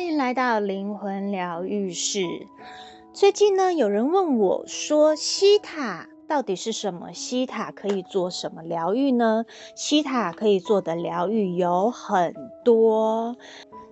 欢迎来到灵魂疗愈室。最近呢，有人问我说，西塔到底是什么？西塔可以做什么疗愈呢？西塔可以做的疗愈有很多。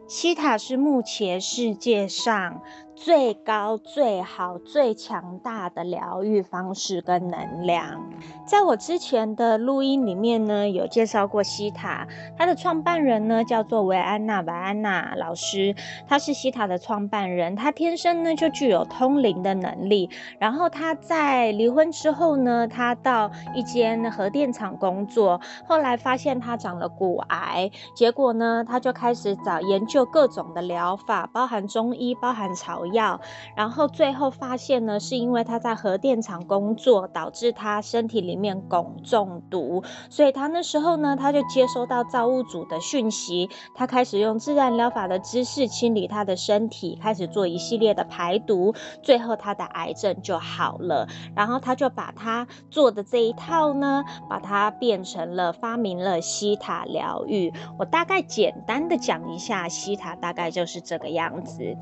西塔是目前世界上最高、最好、最强大的疗愈方式跟能量。在我之前的录音里面呢，有介绍过希塔，它的创办人呢叫做维安娜·维安娜老师，他是希塔的创办人，他天生呢就具有通灵的能力。然后他在离婚之后呢，他到一间核电厂工作，后来发现他长了骨癌，结果呢，他就开始找研究各种的疗法，包含中医，包含草药，然后最后发现呢，是因为他在核电厂工作，导致他身体里面汞中毒，所以他那时候呢，他就接收到造物主的讯息，他开始用自然疗法的知识清理他的身体，开始做一系列的排毒，最后他的癌症就好了。然后他就把他做的这一套呢，把它变成了发明了西塔疗愈。我大概简单的讲一下，西塔大概就是这个样子。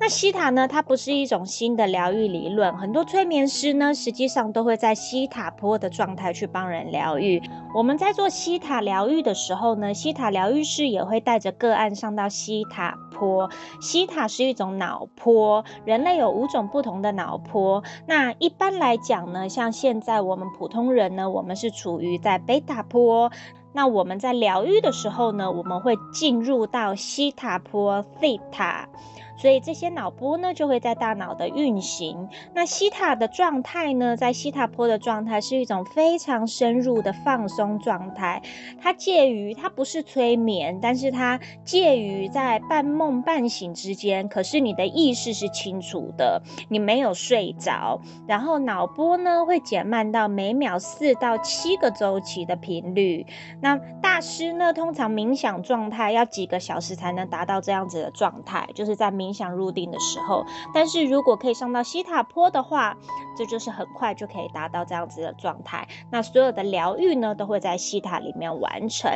那西塔呢，它不是一种新的疗愈理论，很多催眠师呢，实际上都会在西塔波的状态去帮人疗愈。我们在做西塔疗愈的时候呢，西塔疗愈师也会带着个案上到西塔波。西塔是一种脑波，人类有五种不同的脑波。那一般来讲呢，像现在我们普通人呢，我们是处于在贝塔波。那我们在疗愈的时候呢，我们会进入到西塔波西塔。所以这些脑波呢，就会在大脑的运行。那西塔的状态呢，在西塔波的状态是一种非常深入的放松状态。它介于，它不是催眠，但是它介于在半梦半醒之间。可是你的意识是清楚的，你没有睡着。然后脑波呢，会减慢到每秒四到七个周期的频率。那大师呢，通常冥想状态要几个小时才能达到这样子的状态，就是在冥。想入定的时候，但是如果可以上到西塔波的话，这就是很快就可以达到这样子的状态。那所有的疗愈呢，都会在西塔里面完成。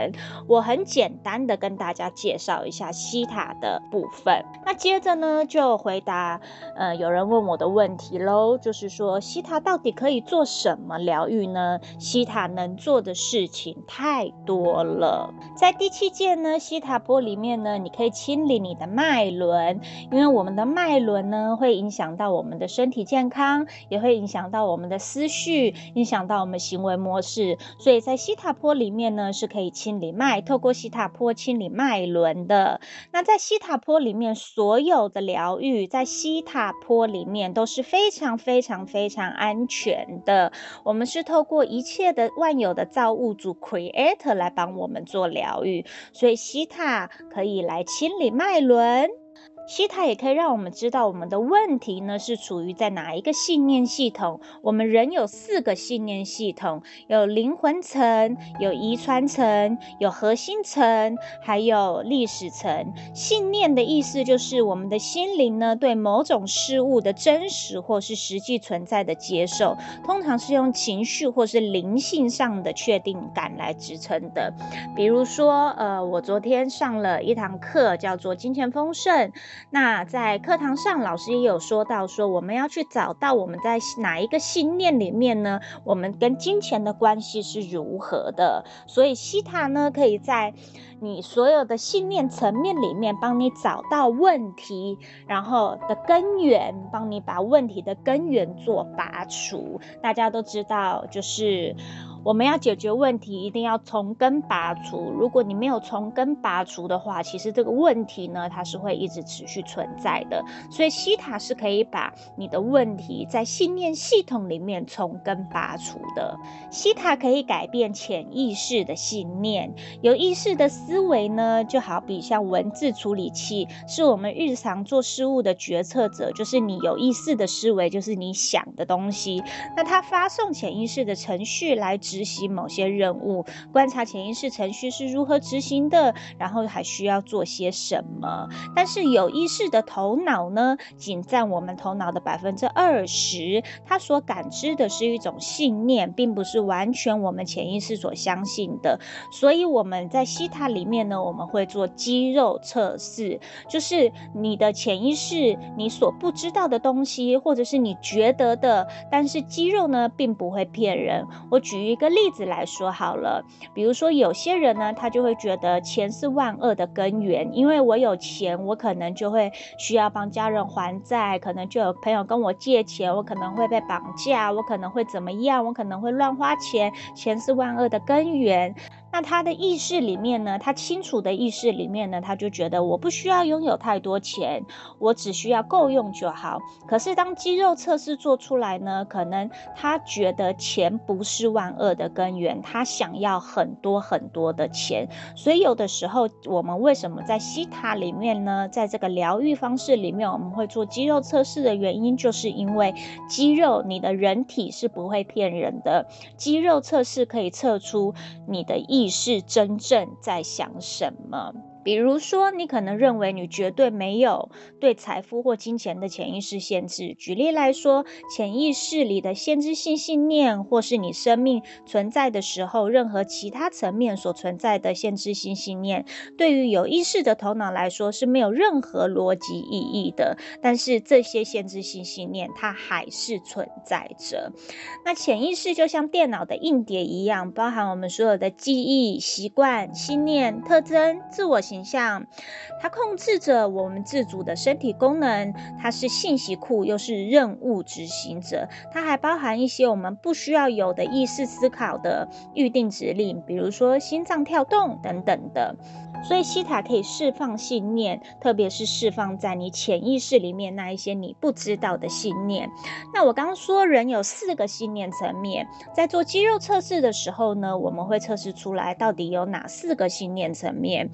我很简单的跟大家介绍一下西塔的部分。那接着呢，就回答呃有人问我的问题喽，就是说西塔到底可以做什么疗愈呢？西塔能做的事情太多了。在第七键呢，西塔波里面呢，你可以清理你的脉轮。因为我们的脉轮呢，会影响到我们的身体健康，也会影响到我们的思绪，影响到我们行为模式。所以在西塔波里面呢，是可以清理脉，透过西塔波清理脉轮的。那在西塔波里面，所有的疗愈在西塔波里面都是非常非常非常安全的。我们是透过一切的万有的造物主 Creator 来帮我们做疗愈，所以西塔可以来清理脉轮。希塔也可以让我们知道我们的问题呢，是处于在哪一个信念系统。我们人有四个信念系统，有灵魂层、有遗传层、有核心层，还有历史层。信念的意思就是我们的心灵呢，对某种事物的真实或是实际存在的接受，通常是用情绪或是灵性上的确定感来支撑的。比如说，呃，我昨天上了一堂课，叫做金钱丰盛。那在课堂上，老师也有说到，说我们要去找到我们在哪一个信念里面呢？我们跟金钱的关系是如何的？所以希塔呢，可以在你所有的信念层面里面帮你找到问题，然后的根源，帮你把问题的根源做拔除。大家都知道，就是。我们要解决问题，一定要从根拔除。如果你没有从根拔除的话，其实这个问题呢，它是会一直持续存在的。所以西塔是可以把你的问题在信念系统里面从根拔除的。西塔可以改变潜意识的信念，有意识的思维呢，就好比像文字处理器，是我们日常做事物的决策者，就是你有意识的思维，就是你想的东西。那它发送潜意识的程序来指。执行某些任务，观察潜意识程序是如何执行的，然后还需要做些什么。但是有意识的头脑呢，仅占我们头脑的百分之二十，它所感知的是一种信念，并不是完全我们潜意识所相信的。所以我们在西塔里面呢，我们会做肌肉测试，就是你的潜意识，你所不知道的东西，或者是你觉得的，但是肌肉呢，并不会骗人。我举一个例子来说好了，比如说有些人呢，他就会觉得钱是万恶的根源，因为我有钱，我可能就会需要帮家人还债，可能就有朋友跟我借钱，我可能会被绑架，我可能会怎么样，我可能会乱花钱，钱是万恶的根源。那他的意识里面呢，他清楚的意识里面呢，他就觉得我不需要拥有太多钱，我只需要够用就好。可是当肌肉测试做出来呢，可能他觉得钱不是万恶的根源，他想要很多很多的钱。所以有的时候，我们为什么在西塔里面呢，在这个疗愈方式里面，我们会做肌肉测试的原因，就是因为肌肉，你的人体是不会骗人的，肌肉测试可以测出你的意。你是真正在想什么？比如说，你可能认为你绝对没有对财富或金钱的潜意识限制。举例来说，潜意识里的限制性信念，或是你生命存在的时候，任何其他层面所存在的限制性信念，对于有意识的头脑来说是没有任何逻辑意义的。但是这些限制性信念，它还是存在着。那潜意识就像电脑的硬碟一样，包含我们所有的记忆、习惯、信念、特征、自我形。形象，它控制着我们自主的身体功能，它是信息库，又是任务执行者。它还包含一些我们不需要有的意识思考的预定指令，比如说心脏跳动等等的。所以西塔可以释放信念，特别是释放在你潜意识里面那一些你不知道的信念。那我刚刚说人有四个信念层面，在做肌肉测试的时候呢，我们会测试出来到底有哪四个信念层面。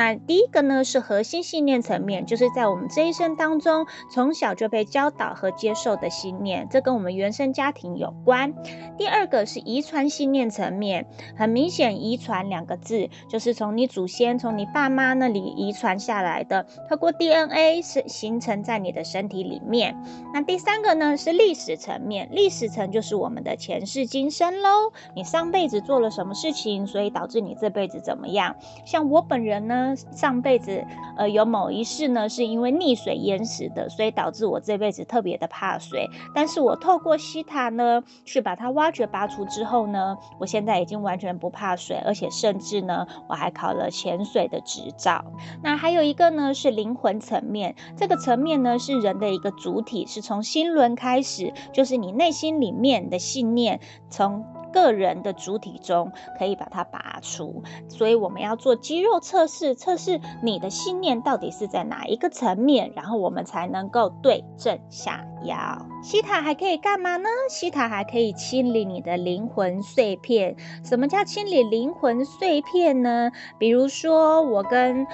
那第一个呢是核心信念层面，就是在我们这一生当中从小就被教导和接受的信念，这跟我们原生家庭有关。第二个是遗传信念层面，很明显，遗传两个字就是从你祖先。从你爸妈那里遗传下来的，透过 DNA 是形成在你的身体里面。那第三个呢是历史层面，历史层就是我们的前世今生喽。你上辈子做了什么事情，所以导致你这辈子怎么样？像我本人呢，上辈子呃有某一世呢是因为溺水淹死的，所以导致我这辈子特别的怕水。但是我透过西塔呢去把它挖掘拔除之后呢，我现在已经完全不怕水，而且甚至呢我还考了潜。水的执照，那还有一个呢是灵魂层面，这个层面呢是人的一个主体，是从心轮开始，就是你内心里面的信念，从个人的主体中可以把它拔除。所以我们要做肌肉测试，测试你的信念到底是在哪一个层面，然后我们才能够对症下药。西塔还可以干嘛呢？西塔还可以清理你的灵魂碎片。什么叫清理灵魂碎片呢？比如说，我跟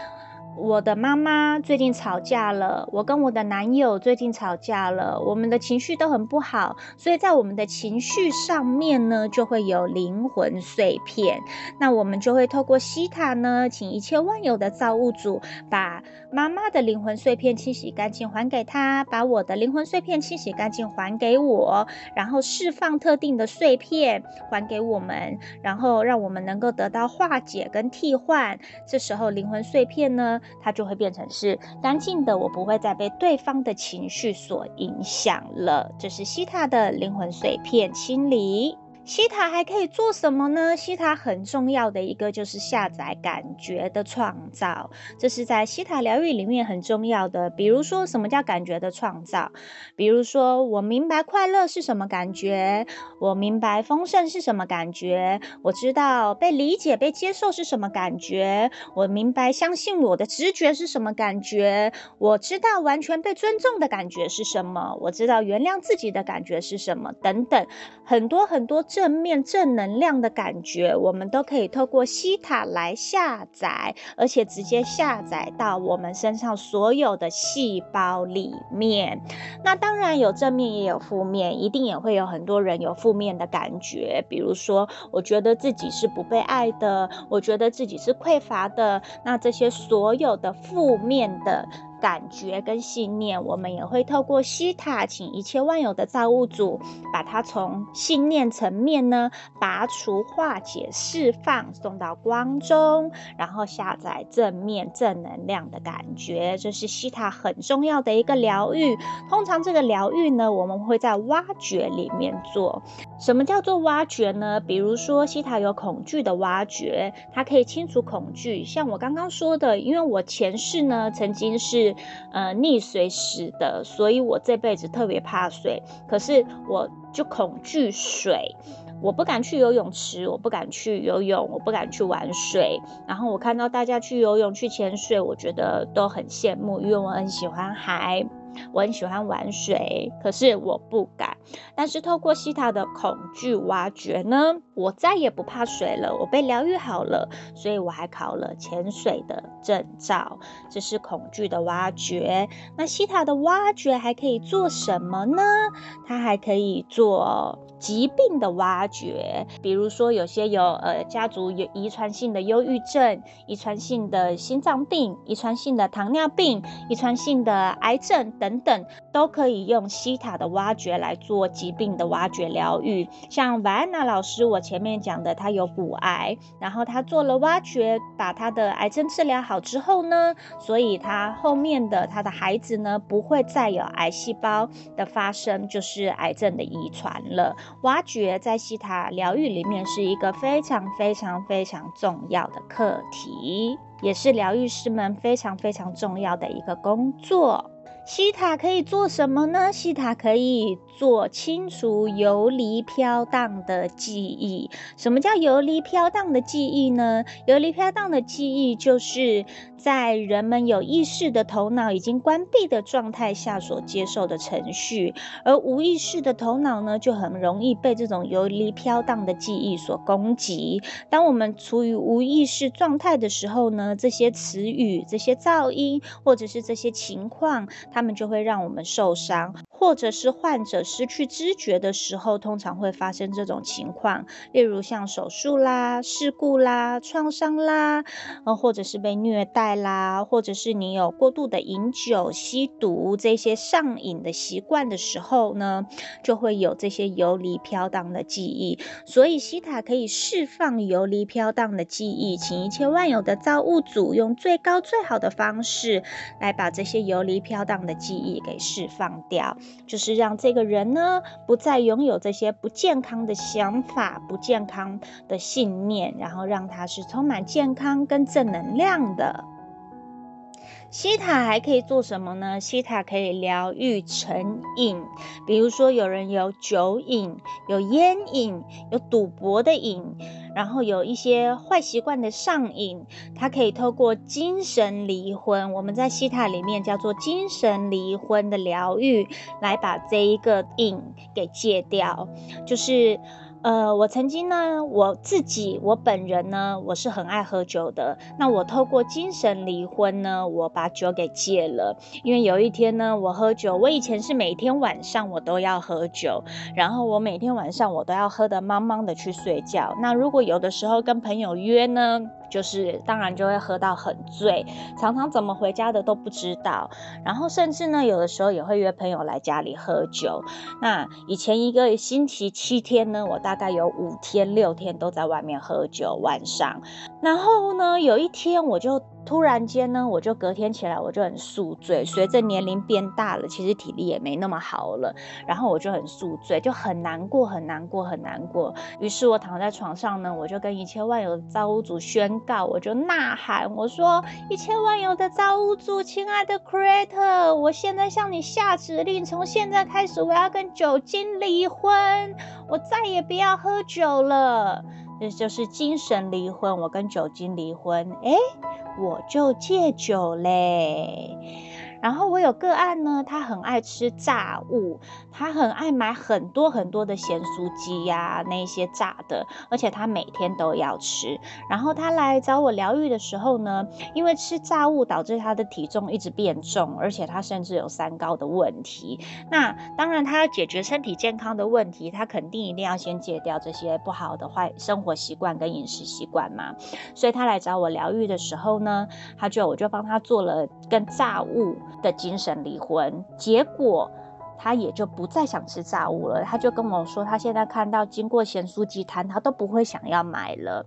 我的妈妈最近吵架了，我跟我的男友最近吵架了，我们的情绪都很不好，所以在我们的情绪上面呢，就会有灵魂碎片。那我们就会透过西塔呢，请一切万有的造物主把妈妈的灵魂碎片清洗干净还给她，把我的灵魂碎片清洗干净还给我，然后释放特定的碎片还给我们，然后让我们能够得到化解跟替换。这时候灵魂碎片呢，它就会变成是干净的，我不会再被对方的情绪所影响了。这是西塔的灵魂碎片清理。西塔还可以做什么呢？西塔很重要的一个就是下载感觉的创造，这是在西塔疗愈里面很重要的。比如说，什么叫感觉的创造？比如说，我明白快乐是什么感觉，我明白丰盛是什么感觉，我知道被理解、被接受是什么感觉，我明白相信我的直觉是什么感觉，我知道完全被尊重的感觉是什么，我知道原谅自己的感觉是什么，等等，很多很多。正面正能量的感觉，我们都可以透过西塔来下载，而且直接下载到我们身上所有的细胞里面。那当然有正面也有负面，一定也会有很多人有负面的感觉，比如说我觉得自己是不被爱的，我觉得自己是匮乏的，那这些所有的负面的。感觉跟信念，我们也会透过希塔，请一切万有的造物主，把它从信念层面呢拔除、化解、释放，送到光中，然后下载正面正能量的感觉。这是希塔很重要的一个疗愈。通常这个疗愈呢，我们会在挖掘里面做。什么叫做挖掘呢？比如说希塔有恐惧的挖掘，它可以清除恐惧。像我刚刚说的，因为我前世呢曾经是。呃，溺水死的，所以我这辈子特别怕水。可是我就恐惧水，我不敢去游泳池，我不敢去游泳，我不敢去玩水。然后我看到大家去游泳、去潜水，我觉得都很羡慕，因为我很喜欢海。我很喜欢玩水，可是我不敢。但是透过西塔的恐惧挖掘呢，我再也不怕水了。我被疗愈好了，所以我还考了潜水的证照。这是恐惧的挖掘。那西塔的挖掘还可以做什么呢？它还可以做疾病的挖掘，比如说有些有呃家族有遗传性的忧郁症、遗传性的心脏病、遗传性的糖尿病、遗传性的癌症等。等都可以用西塔的挖掘来做疾病的挖掘疗愈，像维安娜老师，我前面讲的，她有骨癌，然后她做了挖掘，把她的癌症治疗好之后呢，所以她后面的她的孩子呢，不会再有癌细胞的发生，就是癌症的遗传了。挖掘在西塔疗愈里面是一个非常非常非常重要的课题，也是疗愈师们非常非常重要的一个工作。西塔可以做什么呢？西塔可以做清除游离飘荡的记忆。什么叫游离飘荡的记忆呢？游离飘荡的记忆就是在人们有意识的头脑已经关闭的状态下所接受的程序，而无意识的头脑呢，就很容易被这种游离飘荡的记忆所攻击。当我们处于无意识状态的时候呢，这些词语、这些噪音或者是这些情况，他们就会让我们受伤。或者是患者失去知觉的时候，通常会发生这种情况，例如像手术啦、事故啦、创伤啦，呃，或者是被虐待啦，或者是你有过度的饮酒、吸毒这些上瘾的习惯的时候呢，就会有这些游离飘荡的记忆。所以西塔可以释放游离飘荡的记忆，请一切万有的造物主用最高最好的方式来把这些游离飘荡的记忆给释放掉。就是让这个人人呢，不再拥有这些不健康的想法、不健康的信念，然后让他是充满健康跟正能量的。西塔还可以做什么呢？西塔可以疗愈成瘾，比如说有人有酒瘾、有烟瘾、有赌博的瘾，然后有一些坏习惯的上瘾，它可以透过精神离婚，我们在西塔里面叫做精神离婚的疗愈，来把这一个瘾给戒掉，就是。呃，我曾经呢，我自己，我本人呢，我是很爱喝酒的。那我透过精神离婚呢，我把酒给戒了。因为有一天呢，我喝酒，我以前是每天晚上我都要喝酒，然后我每天晚上我都要喝得茫茫的去睡觉。那如果有的时候跟朋友约呢，就是当然就会喝到很醉，常常怎么回家的都不知道。然后甚至呢，有的时候也会约朋友来家里喝酒。那以前一个星期七天呢，我大概有五天六天都在外面喝酒，晚上。然后呢，有一天我就突然间呢，我就隔天起来我就很宿醉。随着年龄变大了，其实体力也没那么好了。然后我就很宿醉，就很难过，很难过，很难过。于是我躺在床上呢，我就跟一切万有的造物主宣告，我就呐喊，我说：一切万有的造物主，亲爱的 Creator，我现在向你下指令，从现在开始，我要跟酒精离婚，我再也不要喝酒了。这就是精神离婚，我跟酒精离婚，诶，我就戒酒嘞。然后我有个案呢，他很爱吃炸物，他很爱买很多很多的咸酥鸡呀，那些炸的，而且他每天都要吃。然后他来找我疗愈的时候呢，因为吃炸物导致他的体重一直变重，而且他甚至有三高的问题。那当然，他要解决身体健康的问题，他肯定一定要先戒掉这些不好的坏生活习惯跟饮食习惯嘛。所以他来找我疗愈的时候呢，他就我就帮他做了跟炸物的精神离婚，结果他也就不再想吃炸物了。他就跟我说，他现在看到经过咸酥鸡摊，他都不会想要买了。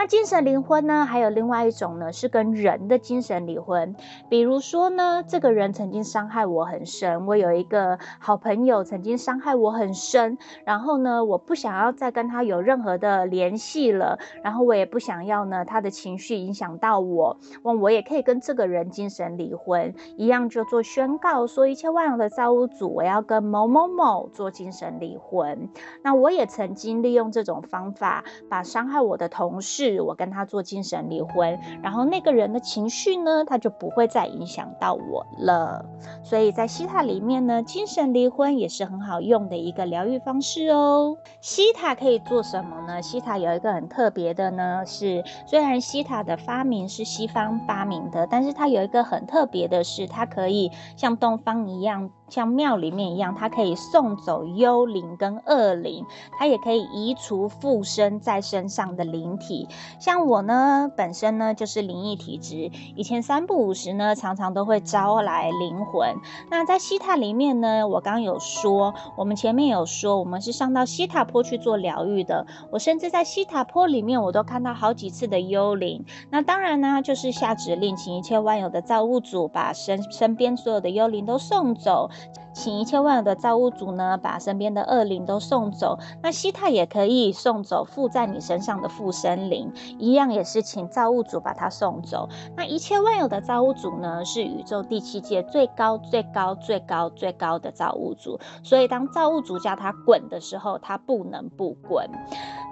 那精神离婚呢？还有另外一种呢，是跟人的精神离婚。比如说呢，这个人曾经伤害我很深，我有一个好朋友曾经伤害我很深，然后呢，我不想要再跟他有任何的联系了，然后我也不想要呢他的情绪影响到我，我我也可以跟这个人精神离婚，一样就做宣告，说一切万有的造物主，我要跟某某某做精神离婚。那我也曾经利用这种方法，把伤害我的同事。我跟他做精神离婚，然后那个人的情绪呢，他就不会再影响到我了。所以在西塔里面呢，精神离婚也是很好用的一个疗愈方式哦。西塔可以做什么呢？西塔有一个很特别的呢，是虽然西塔的发明是西方发明的，但是它有一个很特别的是，它可以像东方一样。像庙里面一样，它可以送走幽灵跟恶灵，它也可以移除附身在身上的灵体。像我呢，本身呢就是灵异体质，以前三不五时呢，常常都会招来灵魂。那在西塔里面呢，我刚有说，我们前面有说，我们是上到西塔坡去做疗愈的。我甚至在西塔坡里面，我都看到好几次的幽灵。那当然呢，就是下指令，请一切万有的造物主把身身边所有的幽灵都送走。请一切万有的造物主呢，把身边的恶灵都送走。那西太也可以送走附在你身上的附身灵，一样也是请造物主把它送走。那一切万有的造物主呢，是宇宙第七界最高最高最高最高的造物主。所以当造物主叫他滚的时候，他不能不滚。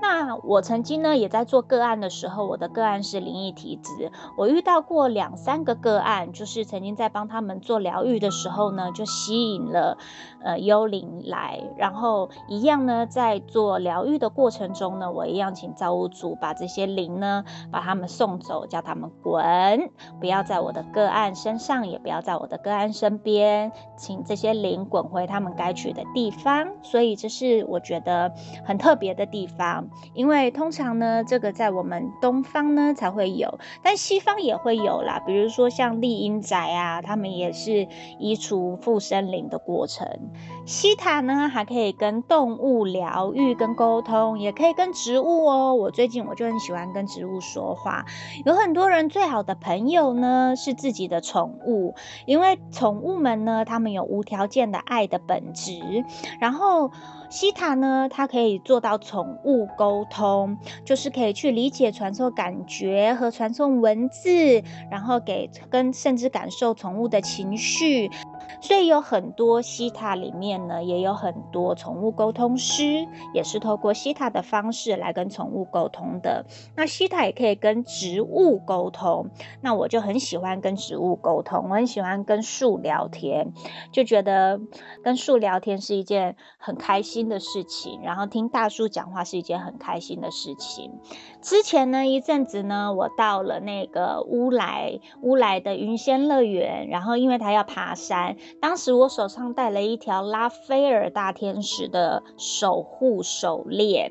那我曾经呢，也在做个案的时候，我的个案是灵异体质，我遇到过两三个个案，就是曾经在帮他们做疗愈的时候呢，就吸引了呃幽灵来，然后一样呢，在做疗愈的过程中呢，我一样请造物主把这些灵呢，把他们送走，叫他们滚，不要在我的个案身上，也不要在我的个案身边，请这些灵滚回他们该去的地方。所以这是我觉得很特别的地方。因为通常呢，这个在我们东方呢才会有，但西方也会有啦。比如说像厉阴宅啊，他们也是移除附身灵的过程。西塔呢还可以跟动物疗愈跟沟通，也可以跟植物哦。我最近我就很喜欢跟植物说话。有很多人最好的朋友呢是自己的宠物，因为宠物们呢，他们有无条件的爱的本质，然后。西塔呢，它可以做到宠物沟通，就是可以去理解、传送感觉和传送文字，然后给跟甚至感受宠物的情绪。所以有很多西塔里面呢，也有很多宠物沟通师，也是透过西塔的方式来跟宠物沟通的。那西塔也可以跟植物沟通，那我就很喜欢跟植物沟通，我很喜欢跟树聊天，就觉得跟树聊天是一件很开心的事情，然后听大树讲话是一件很开心的事情。之前呢，一阵子呢，我到了那个乌来乌来的云仙乐园，然后因为他要爬山。当时我手上戴了一条拉斐尔大天使的守护手链。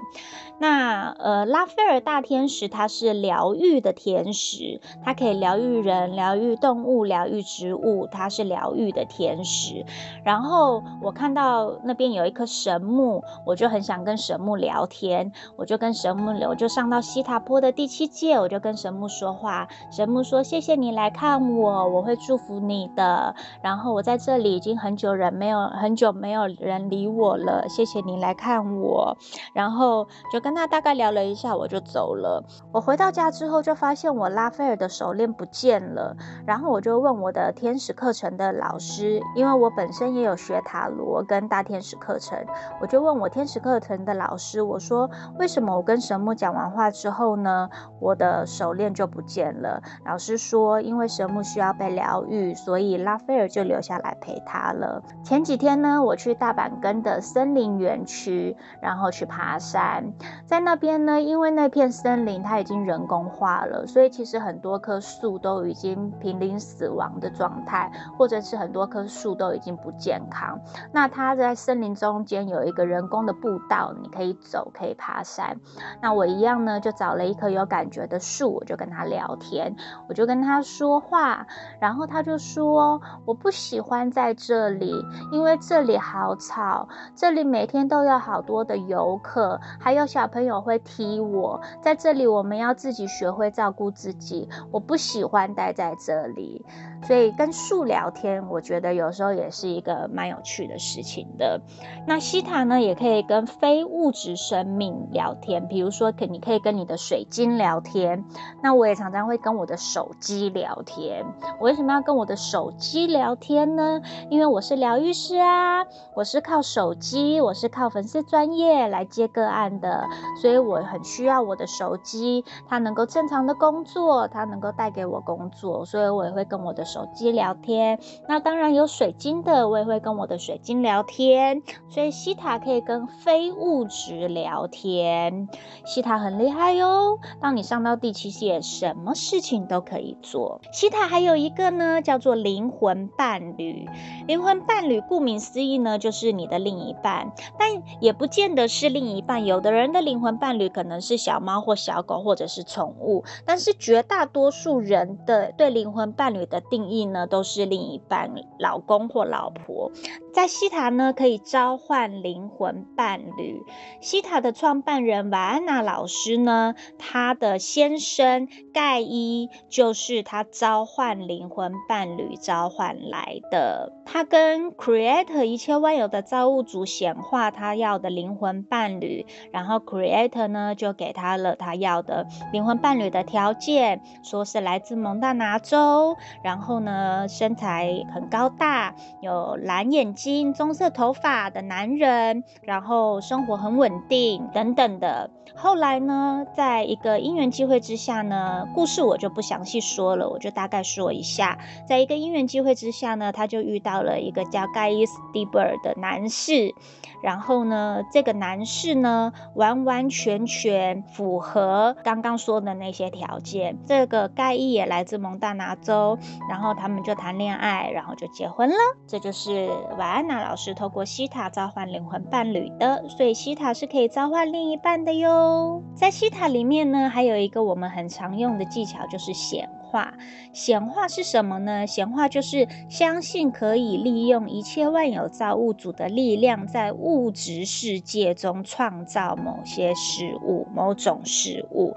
那呃，拉斐尔大天使它是疗愈的天使，它可以疗愈人、疗愈动物、疗愈植物，它是疗愈的天使。然后我看到那边有一棵神木，我就很想跟神木聊天，我就跟神木聊，我就上到西塔坡的第七届，我就跟神木说话。神木说：“谢谢你来看我，我会祝福你的。”然后我在这里已经很久人没有很久没有人理我了，谢谢你来看我。然后就。跟他大概聊了一下，我就走了。我回到家之后，就发现我拉斐尔的手链不见了。然后我就问我的天使课程的老师，因为我本身也有学塔罗跟大天使课程，我就问我天使课程的老师，我说为什么我跟神木讲完话之后后呢，我的手链就不见了？老师说，因为神木需要被疗愈，所以拉斐尔就留下来陪他了。前几天呢，我去大阪根的森林园区，然后去爬山，在那边呢，因为那片森林它已经人工化了，所以其实很多棵树都已经濒临死亡的状态，或者是很多棵树都已经不健康。那它在森林中间有一个人工的步道，你可以走，可以爬山。那我一样呢，就找了一棵有感觉的树，我就跟他聊天，我就跟他说话，然后他就说：“我不喜欢在这里，因为这里好吵，这里每天都有好多的游客，还有小朋友会踢我。在这里，我们要自己学会照顾自己。我不喜欢待在这里。”所以跟树聊天，我觉得有时候也是一个蛮有趣的事情的。那西塔呢，也可以跟非物质生命聊天，比如说，可你可以跟你的水晶聊天。那我也常常会跟我的手机聊天。我为什么要跟我的手机聊天呢？因为我是疗愈师啊，我是靠手机，我是靠粉丝专业来接个案的，所以我很需要我的手机，它能够正常的工作，它能够带给我工作，所以我也会跟我的。手机聊天，那当然有水晶的，我也会跟我的水晶聊天。所以西塔可以跟非物质聊天，西塔很厉害哟。当你上到第七线，什么事情都可以做。西塔还有一个呢，叫做灵魂伴侣。灵魂伴侣顾名思义呢，就是你的另一半，但也不见得是另一半。有的人的灵魂伴侣可能是小猫或小狗，或者是宠物，但是绝大多数人的对灵魂伴侣的定义呢，都是另一半，老公或老婆。在西塔呢，可以召唤灵魂伴侣。西塔的创办人瓦安娜老师呢，他的先生盖伊就是他召唤灵魂伴侣召唤来的。他跟 Creator 一切万有的造物主显化他要的灵魂伴侣，然后 Creator 呢就给他了他要的灵魂伴侣的条件，说是来自蒙大拿州，然后呢身材很高大，有蓝眼睛。棕色头发的男人，然后生活很稳定等等的。后来呢，在一个因缘机会之下呢，故事我就不详细说了，我就大概说一下。在一个因缘机会之下呢，他就遇到到了一个叫盖伊斯蒂布尔的男士。然后呢，这个男士呢，完完全全符合刚刚说的那些条件。这个盖伊也来自蒙大拿州，然后他们就谈恋爱，然后就结婚了。这就是瓦安娜老师透过西塔召唤灵魂伴侣的，所以西塔是可以召唤另一半的哟。在西塔里面呢，还有一个我们很常用的技巧，就是显化。显化是什么呢？显化就是相信可以利用一切万有造物主的力量，在物质世界中创造某些事物、某种事物。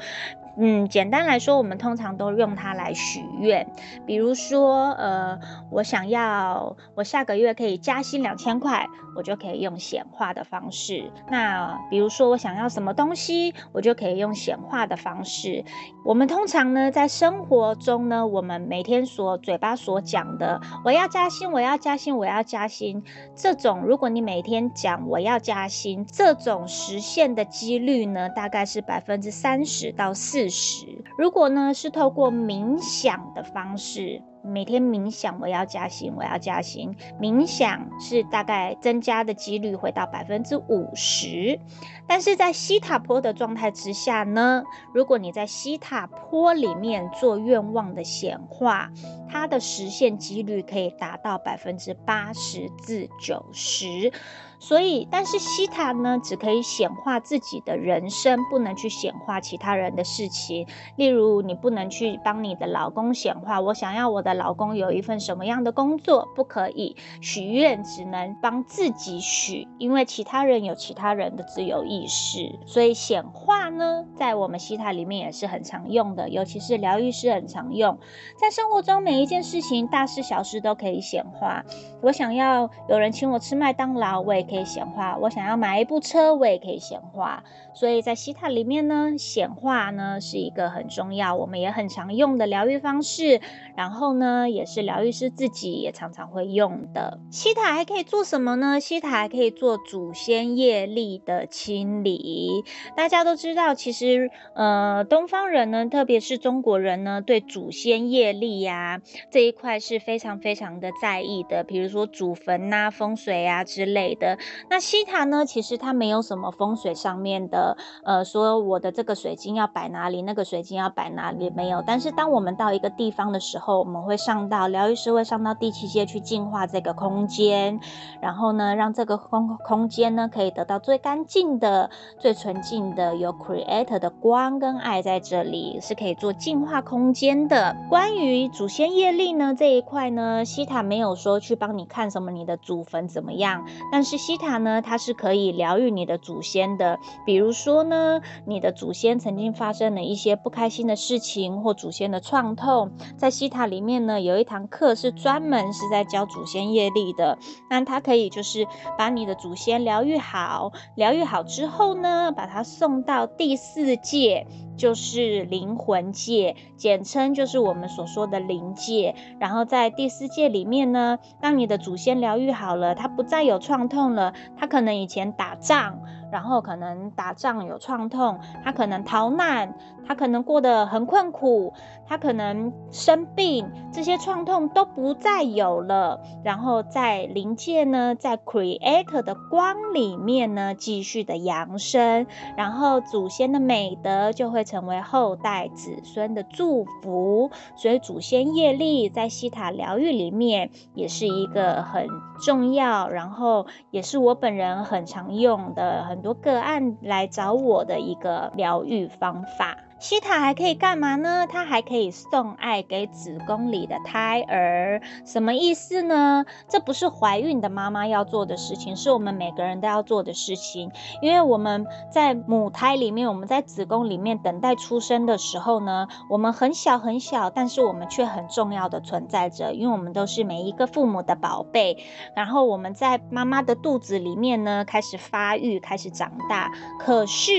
嗯，简单来说，我们通常都用它来许愿。比如说，呃，我想要我下个月可以加薪两千块，我就可以用显化的方式。那比如说，我想要什么东西，我就可以用显化的方式。我们通常呢，在生活中呢，我们每天所嘴巴所讲的“我要加薪，我要加薪，我要加薪”，这种如果你每天讲“我要加薪”，这种实现的几率呢，大概是百分之三十到四十。如果呢，是透过冥想的方式。每天冥想，我要加薪，我要加薪。冥想是大概增加的几率会到百分之五十，但是在西塔波的状态之下呢，如果你在西塔波里面做愿望的显化，它的实现几率可以达到百分之八十至九十。所以，但是西塔呢，只可以显化自己的人生，不能去显化其他人的事情。例如，你不能去帮你的老公显化，我想要我的老公有一份什么样的工作，不可以。许愿只能帮自己许，因为其他人有其他人的自由意识。所以显化呢，在我们西塔里面也是很常用的，尤其是疗愈师很常用。在生活中每一件事情，大事小事都可以显化。我想要有人请我吃麦当劳，我也可以显化；我想要买一部车，我也可以显化。所以在西塔里面呢，显化呢是一个很重要，我们也很常用的疗愈方式。然后呢，也是疗愈师自己也常常会用的。西塔还可以做什么呢？西塔还可以做祖先业力的清理。大家都知道，其实呃，东方人呢，特别是中国人呢，对祖先业力呀这一块是非常非常的在意的。比如说祖坟呐、风水啊之类的。那西塔呢，其实它没有什么风水上面的，呃，说我的这个水晶要摆哪里，那个水晶要摆哪里，没有。但是当我们到一个地方的时候，我们会上到疗愈师会上到第七阶去净化这个空间，然后呢，让这个空空间呢可以得到最干净的、最纯净的有 Creator 的光跟爱在这里，是可以做净化空间的。关于祖先业力呢这一块呢，西塔没有说去帮你看什么你的祖坟怎么样，但是西塔呢，它是可以疗愈你的祖先的。比如说呢，你的祖先曾经发生了一些不开心的事情，或祖先的创痛，在西塔里面呢，有一堂课是专门是在教祖先业力的。那它可以就是把你的祖先疗愈好，疗愈好之后呢，把它送到第四界。就是灵魂界，简称就是我们所说的灵界。然后在第四界里面呢，当你的祖先疗愈好了，他不再有创痛了，他可能以前打仗。然后可能打仗有创痛，他可能逃难，他可能过得很困苦，他可能生病，这些创痛都不再有了。然后在灵界呢，在 Creator 的光里面呢，继续的扬升，然后祖先的美德就会成为后代子孙的祝福。所以祖先业力在西塔疗愈里面也是一个很重要，然后也是我本人很常用的很。很多个案来找我的一个疗愈方法。西塔还可以干嘛呢？它还可以送爱给子宫里的胎儿，什么意思呢？这不是怀孕的妈妈要做的事情，是我们每个人都要做的事情。因为我们在母胎里面，我们在子宫里面等待出生的时候呢，我们很小很小，但是我们却很重要的存在着，因为我们都是每一个父母的宝贝。然后我们在妈妈的肚子里面呢，开始发育，开始长大。可是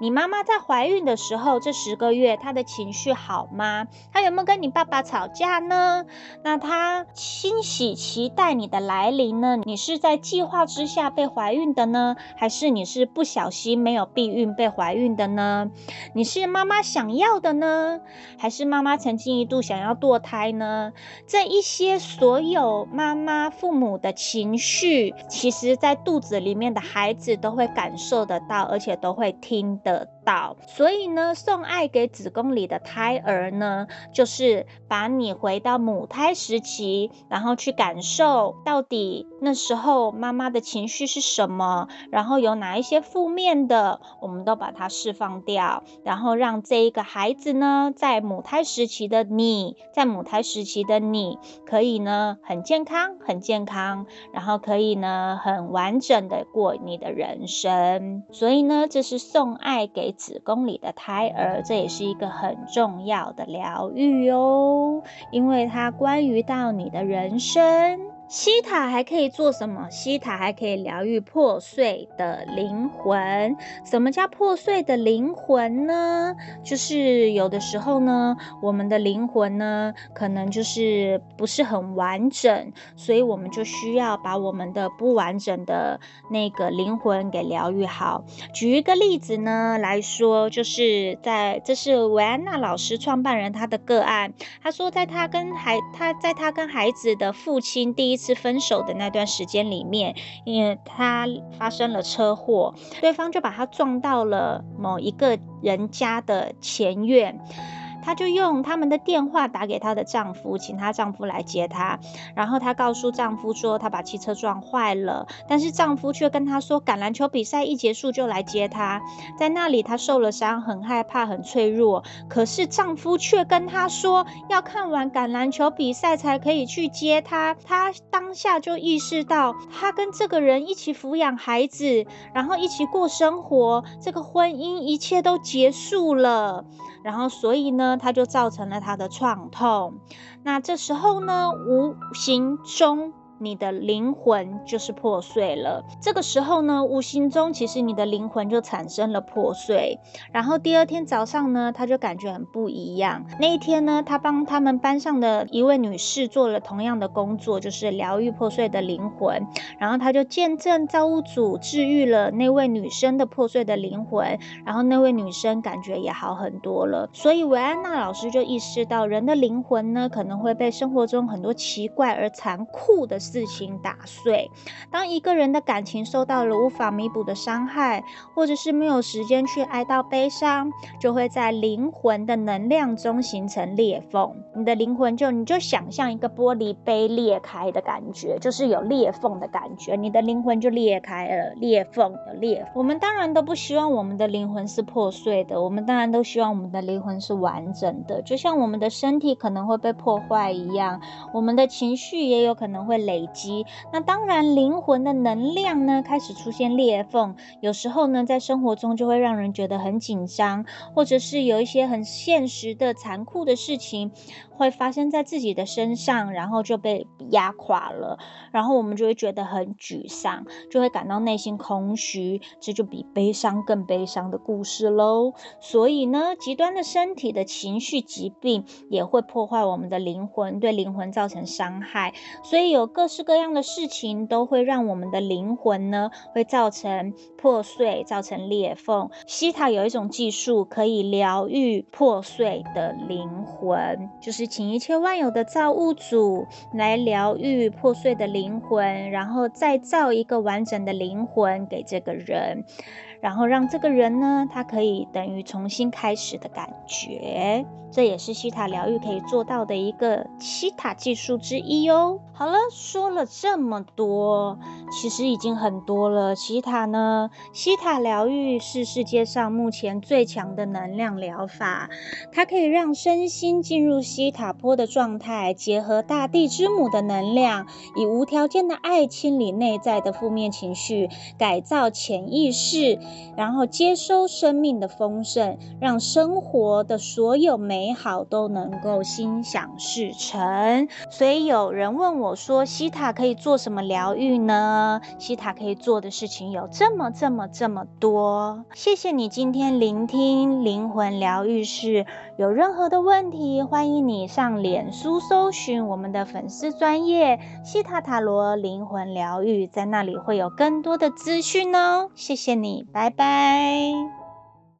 你妈妈在怀孕的时候，这十个月，他的情绪好吗？他有没有跟你爸爸吵架呢？那他欣喜期待你的来临呢？你是在计划之下被怀孕的呢，还是你是不小心没有避孕被怀孕的呢？你是妈妈想要的呢，还是妈妈曾经一度想要堕胎呢？这一些所有妈妈父母的情绪，其实在肚子里面的孩子都会感受得到，而且都会听得到。所以呢，送爱给子宫里的胎儿呢，就是把你回到母胎时期，然后去感受到底那时候妈妈的情绪是什么，然后有哪一些负面的，我们都把它释放掉，然后让这一个孩子呢，在母胎时期的你，在母胎时期的你，可以呢很健康，很健康，然后可以呢很完整的过你的人生。所以呢，这是送爱给子宫里的胎儿，这也是。一个很重要的疗愈哦，因为它关于到你的人生。西塔还可以做什么？西塔还可以疗愈破碎的灵魂。什么叫破碎的灵魂呢？就是有的时候呢，我们的灵魂呢，可能就是不是很完整，所以我们就需要把我们的不完整的那个灵魂给疗愈好。举一个例子呢来说，就是在这是维安娜老师创办人他的个案，他说在他跟孩他在他跟孩子的父亲第一是分手的那段时间里面，因为他发生了车祸，对方就把他撞到了某一个人家的前院。她就用他们的电话打给她的丈夫，请她丈夫来接她。然后她告诉丈夫说，她把汽车撞坏了，但是丈夫却跟她说，橄榄球比赛一结束就来接她。在那里她受了伤，很害怕，很脆弱。可是丈夫却跟她说，要看完橄榄球比赛才可以去接她。她当下就意识到，她跟这个人一起抚养孩子，然后一起过生活，这个婚姻一切都结束了。然后，所以呢，他就造成了他的创痛。那这时候呢，无形中你的灵魂就是破碎了。这个时候呢，无形中其实你的灵魂就产生了破碎。然后第二天早上呢，他就感觉很不一样。那一天呢，他帮他们班上的一位女士做了同样的工作，就是疗愈破碎的灵魂。然后他就见证造物主治愈了那位女生的破碎的灵魂，然后那位女生感觉也好很多了。所以维安娜老师就意识到，人的灵魂呢，可能会被生活中很多奇怪而残酷的事情打碎。当一个人的感情受到了无法弥补的伤害，或者是没有时间去哀悼悲伤，就会在灵魂的能量中形成裂缝。你的灵魂就你就想象一个玻璃杯裂开的感觉，就是有裂缝的感觉，你的灵魂就裂开了，裂缝有裂。我们当然都不希望我们的灵魂是破碎的，我们当然都希望我们的灵魂是完整的，就像我们的身体可能会被破坏一样，我们的情绪也有可能会累累积。那当然，灵魂的能量呢，开始出现裂缝，有时候呢，在生活中就会让人觉得很紧张，或者是有一些很现实的残酷的事情。会发生在自己的身上，然后就被压垮了，然后我们就会觉得很沮丧，就会感到内心空虚，这就比悲伤更悲伤的故事喽。所以呢，极端的身体的情绪疾病也会破坏我们的灵魂，对灵魂造成伤害。所以有各式各样的事情都会让我们的灵魂呢，会造成破碎，造成裂缝。西塔有一种技术可以疗愈破碎的灵魂，就是。请一切万有的造物主来疗愈破碎的灵魂，然后再造一个完整的灵魂给这个人。然后让这个人呢，他可以等于重新开始的感觉，这也是希塔疗愈可以做到的一个希塔技术之一哦。好了，说了这么多，其实已经很多了。希塔呢，希塔疗愈是世界上目前最强的能量疗法，它可以让身心进入西塔波的状态，结合大地之母的能量，以无条件的爱清理内在的负面情绪，改造潜意识。然后接收生命的丰盛，让生活的所有美好都能够心想事成。所以有人问我说：“西塔可以做什么疗愈呢？”西塔可以做的事情有这么这么这么多。谢谢你今天聆听灵魂疗愈室。有任何的问题，欢迎你上脸书搜寻我们的粉丝专业西塔塔罗灵魂疗愈，在那里会有更多的资讯哦。谢谢你，拜拜。